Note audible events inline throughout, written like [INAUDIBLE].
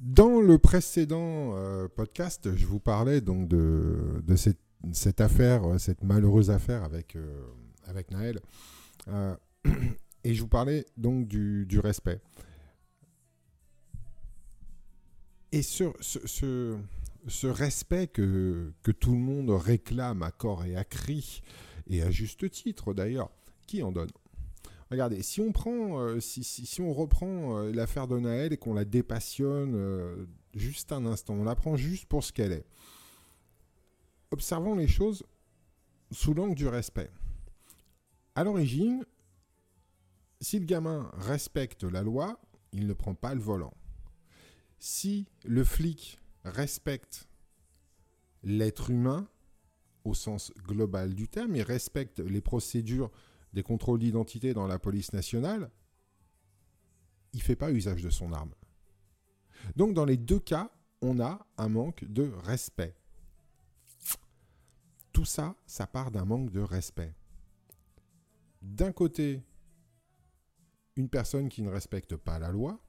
Dans le précédent euh, podcast, je vous parlais donc de, cette, affaire, euh, cette malheureuse affaire avec, euh, avec Naël. [CLEARS THROAT] et je vous parlais donc du, respect. Et ce, ce, respect que, que, tout le monde réclame à corps et à cri, et à juste titre d'ailleurs, qui en donne? Regardez, si on prend, euh, si, on reprend euh, l'affaire de Naël et qu'on la dépassionne euh, juste un instant, on la prend juste pour ce qu'elle est. Observons les choses sous l'angle du respect. À l'origine, si le gamin respecte la loi, il ne prend pas le volant. Si le flic respecte l'être humain, au sens global du terme, il respecte les procédures des contrôles d'identité dans la police nationale, il ne fait pas usage de son arme. Donc dans les deux cas, on a un manque de respect. Tout ça, ça part d'un manque de respect. D'un côté, une personne qui ne respecte pas la loi,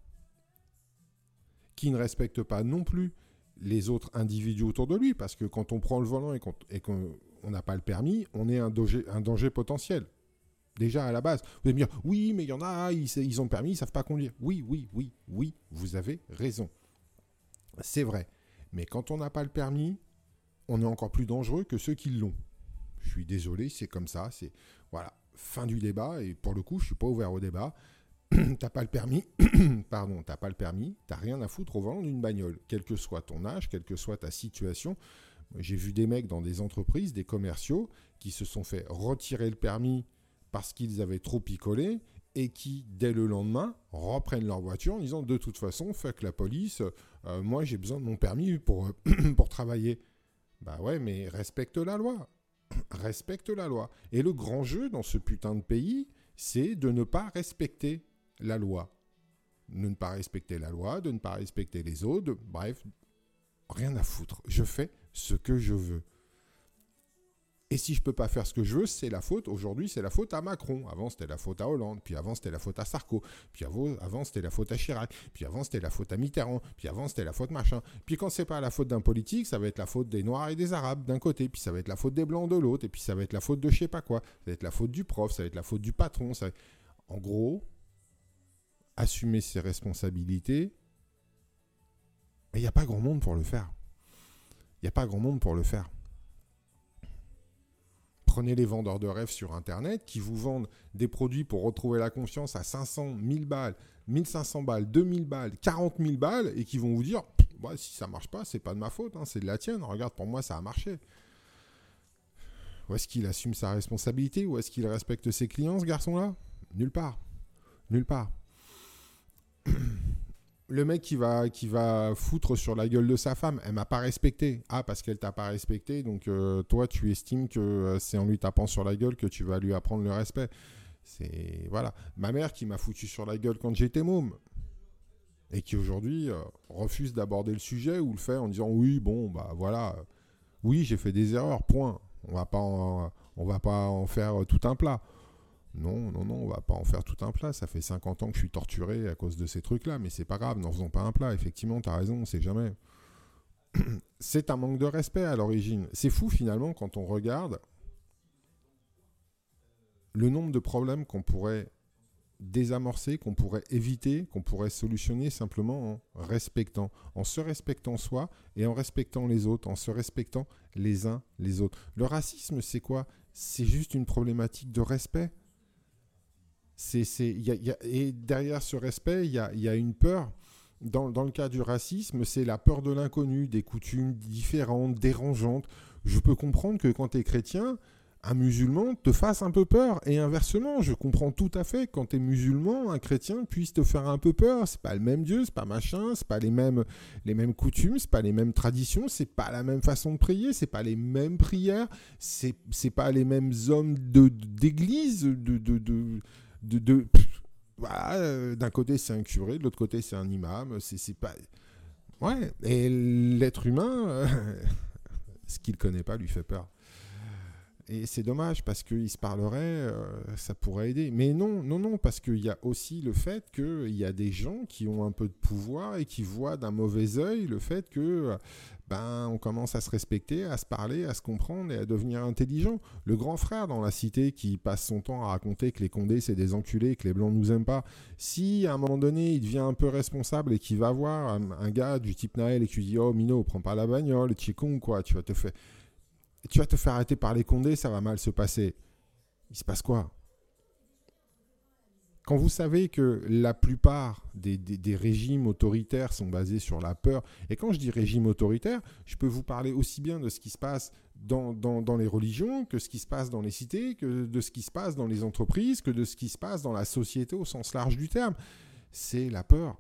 qui ne respecte pas non plus les autres individus autour de lui, parce que quand on prend le volant et qu'on n'a pas le permis, on est un danger potentiel. Déjà à la base. Vous allez me dire, oui, mais il y en a, ils, ont permis, ils ne savent pas conduire. Oui, oui, oui, oui, vous avez raison. C'est vrai. Mais quand on n'a pas le permis, on est encore plus dangereux que ceux qui l'ont. Je suis désolé, c'est comme ça. C'est voilà, fin du débat. Et pour le coup, je suis pas ouvert au débat. [CLEARS THROAT] t'as pas le permis, [CLEARS THROAT] pardon, t'as pas le permis, t'as rien à foutre au volant d'une bagnole, quel que soit ton âge, quelle que soit ta situation. J'ai vu des mecs dans des entreprises, des commerciaux, qui se sont fait retirer le permis parce qu'ils avaient trop picolé et qui, dès le lendemain, reprennent leur voiture en disant de toute façon, fuck la police, euh, moi j'ai besoin de mon permis pour, [CLEARS THROAT] pour travailler. Bah ouais, mais respecte la loi. [CLEARS THROAT] respecte la loi. Et le grand jeu dans ce putain de pays, c'est de ne pas respecter la loi. De ne pas respecter la loi, de ne pas respecter les autres, bref, rien à foutre. Je fais ce que je veux. Et si je peux pas faire ce que je veux, c'est la faute. Aujourd'hui, c'est la faute à Macron. Avant, c'était la faute à Hollande. Puis avant, c'était la faute à Sarko. Puis avant, c'était la faute à Chirac. Puis avant, c'était la faute à Mitterrand. Puis avant, c'était la faute machin. Puis quand c'est pas la faute d'un politique, ça va être la faute des Noirs et des Arabes d'un côté. Puis ça va être la faute des Blancs de l'autre. Et puis ça va être la faute de je sais pas quoi. Ça va être la faute du prof. Ça va être la faute du patron. En gros, assumer ses responsabilités. Il n'y a pas grand monde pour le faire. Il n'y a pas grand monde pour le faire prenez les vendeurs de rêves sur Internet qui vous vendent des produits pour retrouver la confiance à 500, 1000 balles, 1500 balles, 2000 balles, 40 000 balles et qui vont vous dire si ça marche pas, c'est pas de ma faute, hein, c'est de la tienne. Regarde, pour moi, ça a marché. Où est-ce qu'il assume sa responsabilité? Où est-ce qu'il respecte ses clients, ce garçon-là? Nulle part. Nulle part [CLEARS THROAT] le mec qui va, qui va foutre sur la gueule de sa femme, elle m'a pas respecté. Ah, parce qu'elle t'a pas respecté, donc euh, toi, tu estimes que euh, c'est en lui tapant sur la gueule que tu vas lui apprendre le respect. C'est voilà. Ma mère qui m'a foutu sur la gueule quand j'étais môme et qui aujourd'hui euh, refuse d'aborder le sujet ou le fait en disant oui, bon, bah voilà, oui, j'ai fait des erreurs, point. On va pas, on va pas en faire tout un plat. Non, non, non, on va pas en faire tout un plat. Ça fait 50 ans que je suis torturé à cause de ces trucs-là, mais c'est pas grave, n'en faisons pas un plat. Effectivement, tu raison, on sait jamais. [CLEARS THROAT] c'est un manque de respect à l'origine. C'est fou finalement quand on regarde le nombre de problèmes qu'on pourrait désamorcer, qu'on pourrait éviter, qu'on pourrait solutionner simplement en respectant, en se respectant soi et en respectant les autres, en se respectant les uns les autres. Le racisme, c'est quoi? C'est juste une problématique de respect? Et derrière ce respect, il y a, une peur. Dans, le cas du racisme, c'est la peur de l'inconnu, des coutumes différentes, dérangeantes. Je peux comprendre que quand tu es chrétien, un musulman te fasse un peu peur. Et inversement, je comprends tout à fait quand tu es musulman, un chrétien puisse te faire un peu peur. C'est pas le même Dieu, c'est pas machin, c'est pas les mêmes, les mêmes coutumes, c'est pas les mêmes traditions, c'est pas la même façon de prier, c'est pas les mêmes prières, c'est, c'est pas les mêmes hommes de, d'église, de, euh, d'un côté c'est un curé, de l'autre côté c'est un imam, c'est pas ouais. Et l'être humain, [LAUGHS] ce qu'il connaît pas lui fait peur. Et c'est dommage parce qu'ils se parleraient, euh, ça pourrait aider. Mais non, non, non, parce qu'il y a aussi le fait qu'il y a des gens qui ont un peu de pouvoir et qui voient d'un mauvais œil le fait que ben, on commence à se respecter, à se parler, à se comprendre et à devenir intelligent. Le grand frère dans la cité qui passe son temps à raconter que les Condés c'est des enculés, que les Blancs nous aiment pas, si à un moment donné il devient un peu responsable et qu'il va voir un, gars du type Naël et qui lui dit Oh Mino, prends pas la bagnole, con quoi, tu vas te faire tu vas te faire arrêter par les condés, ça va mal se passer. Il se passe quoi? Quand vous savez que la plupart des, régimes autoritaires sont basés sur la peur, et quand je dis régime autoritaire, je peux vous parler aussi bien de ce qui se passe dans, les religions, que ce qui se passe dans les cités, que de ce qui se passe dans les entreprises, que de ce qui se passe dans la société au sens large du terme. C'est la peur.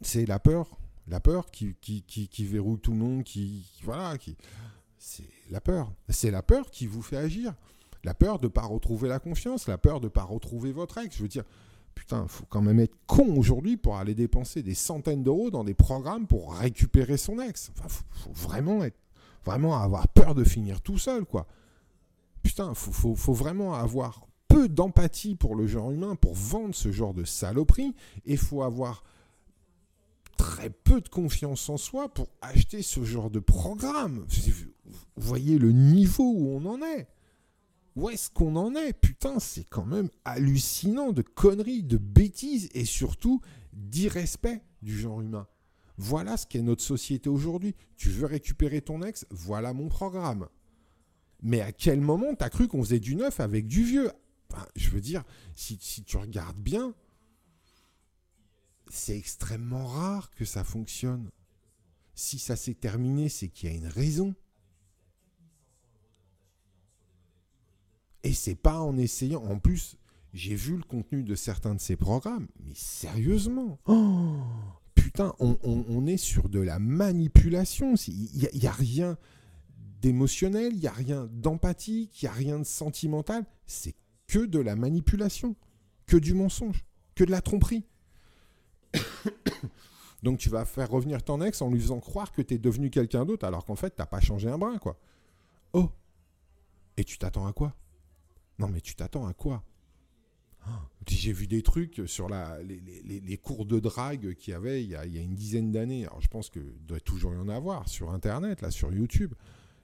C'est la peur. La peur qui, qui, qui, verrouille tout le monde, qui, voilà, qui, c'est la peur. C'est la peur qui vous fait agir. La peur de ne pas retrouver la confiance, la peur de ne pas retrouver votre ex. Je veux dire, putain, il faut quand même être con aujourd'hui pour aller dépenser des centaines d'euros dans des programmes pour récupérer son ex. Faut, vraiment avoir peur de finir tout seul, quoi. Putain, faut, faut vraiment avoir peu d'empathie pour le genre humain pour vendre ce genre de saloperie. Et il faut avoir très peu de confiance en soi pour acheter ce genre de programme. Vous voyez le niveau où on en est. Où est-ce qu'on en est? Putain, c'est quand même hallucinant de conneries, de bêtises et surtout d'irrespect du genre humain. Voilà ce qu'est notre société aujourd'hui. Tu veux récupérer ton ex? Voilà mon programme. Mais à quel moment t'as cru qu'on faisait du neuf avec du vieux? Je veux dire, si, si tu regardes bien, c'est extrêmement rare que ça fonctionne. Si ça s'est terminé, c'est qu'il y a une raison. Et c'est pas en essayant. En plus, j'ai vu le contenu de certains de ces programmes, mais sérieusement. Oh, putain, on, est sur de la manipulation. Il n'y a, a, rien d'émotionnel, il n'y a rien d'empathique, il n'y a rien de sentimental. C'est que de la manipulation, que du mensonge, que de la tromperie. [COUGHS] Donc tu vas faire revenir ton ex en lui faisant croire que tu es devenu quelqu'un d'autre alors qu'en fait t'as pas changé un brin quoi. Oh Et tu t'attends à quoi? Non mais tu t'attends à quoi? Ah, J'ai vu des trucs sur la, les, cours de drague qu'il y avait il y, a, une dizaine d'années. Alors je pense que doit toujours y en avoir sur internet, là, sur YouTube.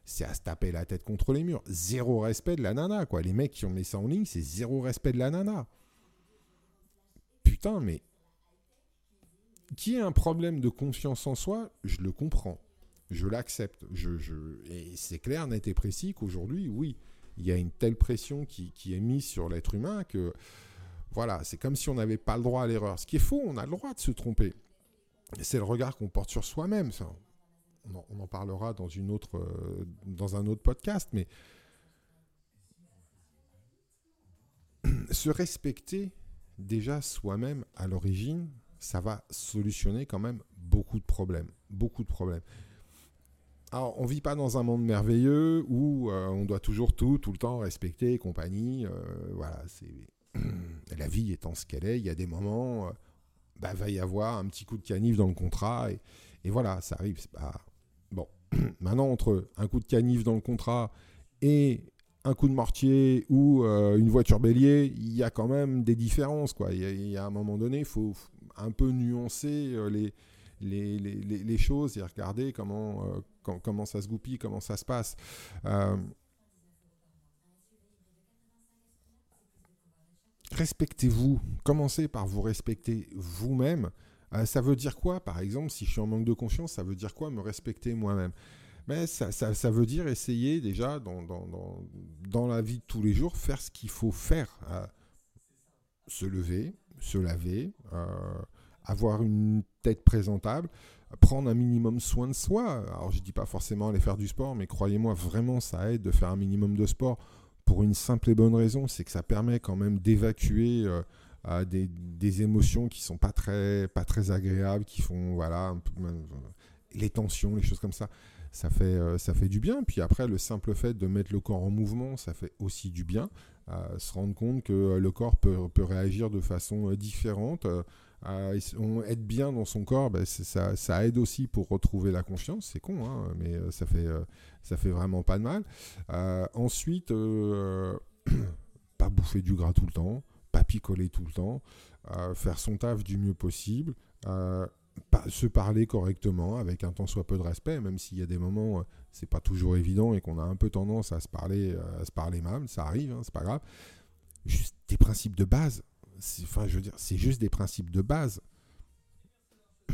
C'est à se taper la tête contre les murs. Zéro respect de la nana, quoi. Les mecs qui ont mis ça en ligne, c'est zéro respect de la nana. Putain, mais qui a un problème de confiance en soi, je le comprends. Je l'accepte. Je, Et c'est clair, net et précis qu'aujourd'hui, oui, il y a une telle pression qui, est mise sur l'être humain que, voilà, c'est comme si on n'avait pas le droit à l'erreur. Ce qui est faux, on a le droit de se tromper. C'est le regard qu'on porte sur soi-même. On, en, parlera dans, une autre, euh, dans un autre podcast, mais [CLEARS THROAT] se respecter déjà soi-même à l'origine, ça va solutionner quand même beaucoup de problèmes. Beaucoup de problèmes. Alors, on ne vit pas dans un monde merveilleux où euh, on doit toujours tout, tout le temps respecter et compagnie. Euh, voilà, c'est [CLEARS THROAT] la vie étant ce qu'elle est. Il y a des moments, il euh, bah, va y avoir un petit coup de canif dans le contrat et, voilà, ça arrive. [CLEARS THROAT] Bon, [CLEARS THROAT] maintenant entre un coup de canif dans le contrat et un coup de mortier ou une voiture bélier, il y a quand même des différences. Quoi. Il, y a, un moment donné, il faut, un peu nuancer euh, les, les, les, choses et regarder comment, euh, comment ça se goupille, comment ça se passe. Euh, respectez-vous. Commencez par vous respecter vous-même. ça veut dire quoi, par exemple, si je suis en manque de confiance, ça veut dire quoi me respecter moi-même? Mais ça, ça, ça, veut dire essayer déjà dans, dans, dans, dans, la vie de tous les jours, faire ce qu'il faut faire. se lever, se laver, euh, avoir une tête présentable, prendre un minimum soin de soi. Alors je dis pas forcément aller faire du sport, mais croyez-moi, vraiment ça aide de faire un minimum de sport pour une simple et bonne raison, c'est que ça permet quand même d'évacuer euh, des, émotions qui sont pas très, pas très agréables, qui font voilà euh, les tensions, les choses comme ça. Ça fait, ça fait du bien. Puis après, le simple fait de mettre le corps en mouvement, ça fait aussi du bien se rendre compte que le corps peut, réagir de façon euh, différente. Euh, euh, être bien dans son corps, ben, ça, aide aussi pour retrouver la confiance. C'est con, hein, mais euh, ça fait, euh, fait vraiment pas de mal. ensuite, [COUGHS] pas bouffer du gras tout le temps, pas picoler tout le temps, faire son taf du mieux possible. se parler correctement avec un tant soit peu de respect, même s'il y a des moments, c'est pas toujours évident et qu'on a un peu tendance à se parler, à se parler mal, ça arrive, hein, c'est pas grave. Juste des principes de base c'est juste des principes de base. [CLEARS THROAT]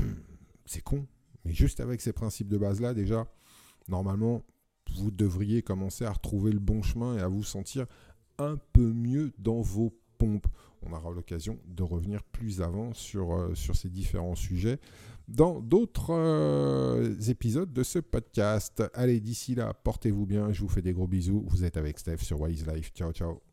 c'est con, mais juste avec ces principes de base-là, déjà, normalement, vous devriez commencer à retrouver le bon chemin et à vous sentir un peu mieux dans vos pompes. On aura l'occasion de revenir plus avant sur, euh, ces différents sujets dans d'autres euh, épisodes de ce podcast. Allez, d'ici là, portez-vous bien, je vous fais des gros bisous. Vous êtes avec Steph sur Wise Life. Ciao, ciao.